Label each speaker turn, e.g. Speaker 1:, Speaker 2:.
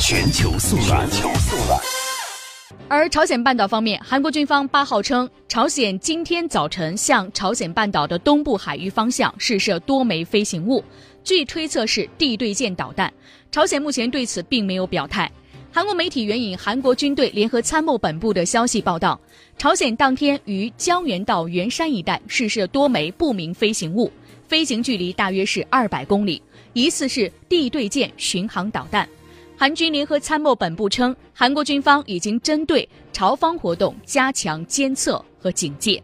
Speaker 1: 全球速览。
Speaker 2: 而朝鲜半岛方面，韩国军方八号称，朝鲜今天早晨向朝鲜半岛的东部海域方向试射多枚飞行物，据推测是地对舰导弹。朝鲜目前对此并没有表态。韩国媒体援引韩国军队联合参谋本部的消息报道，朝鲜当天于江原道元山一带试射多枚不明飞行物，飞行距离大约是二百公里，疑似是地对舰巡航导弹。韩军联合参谋本部称，韩国军方已经针对朝方活动加强监测和警戒。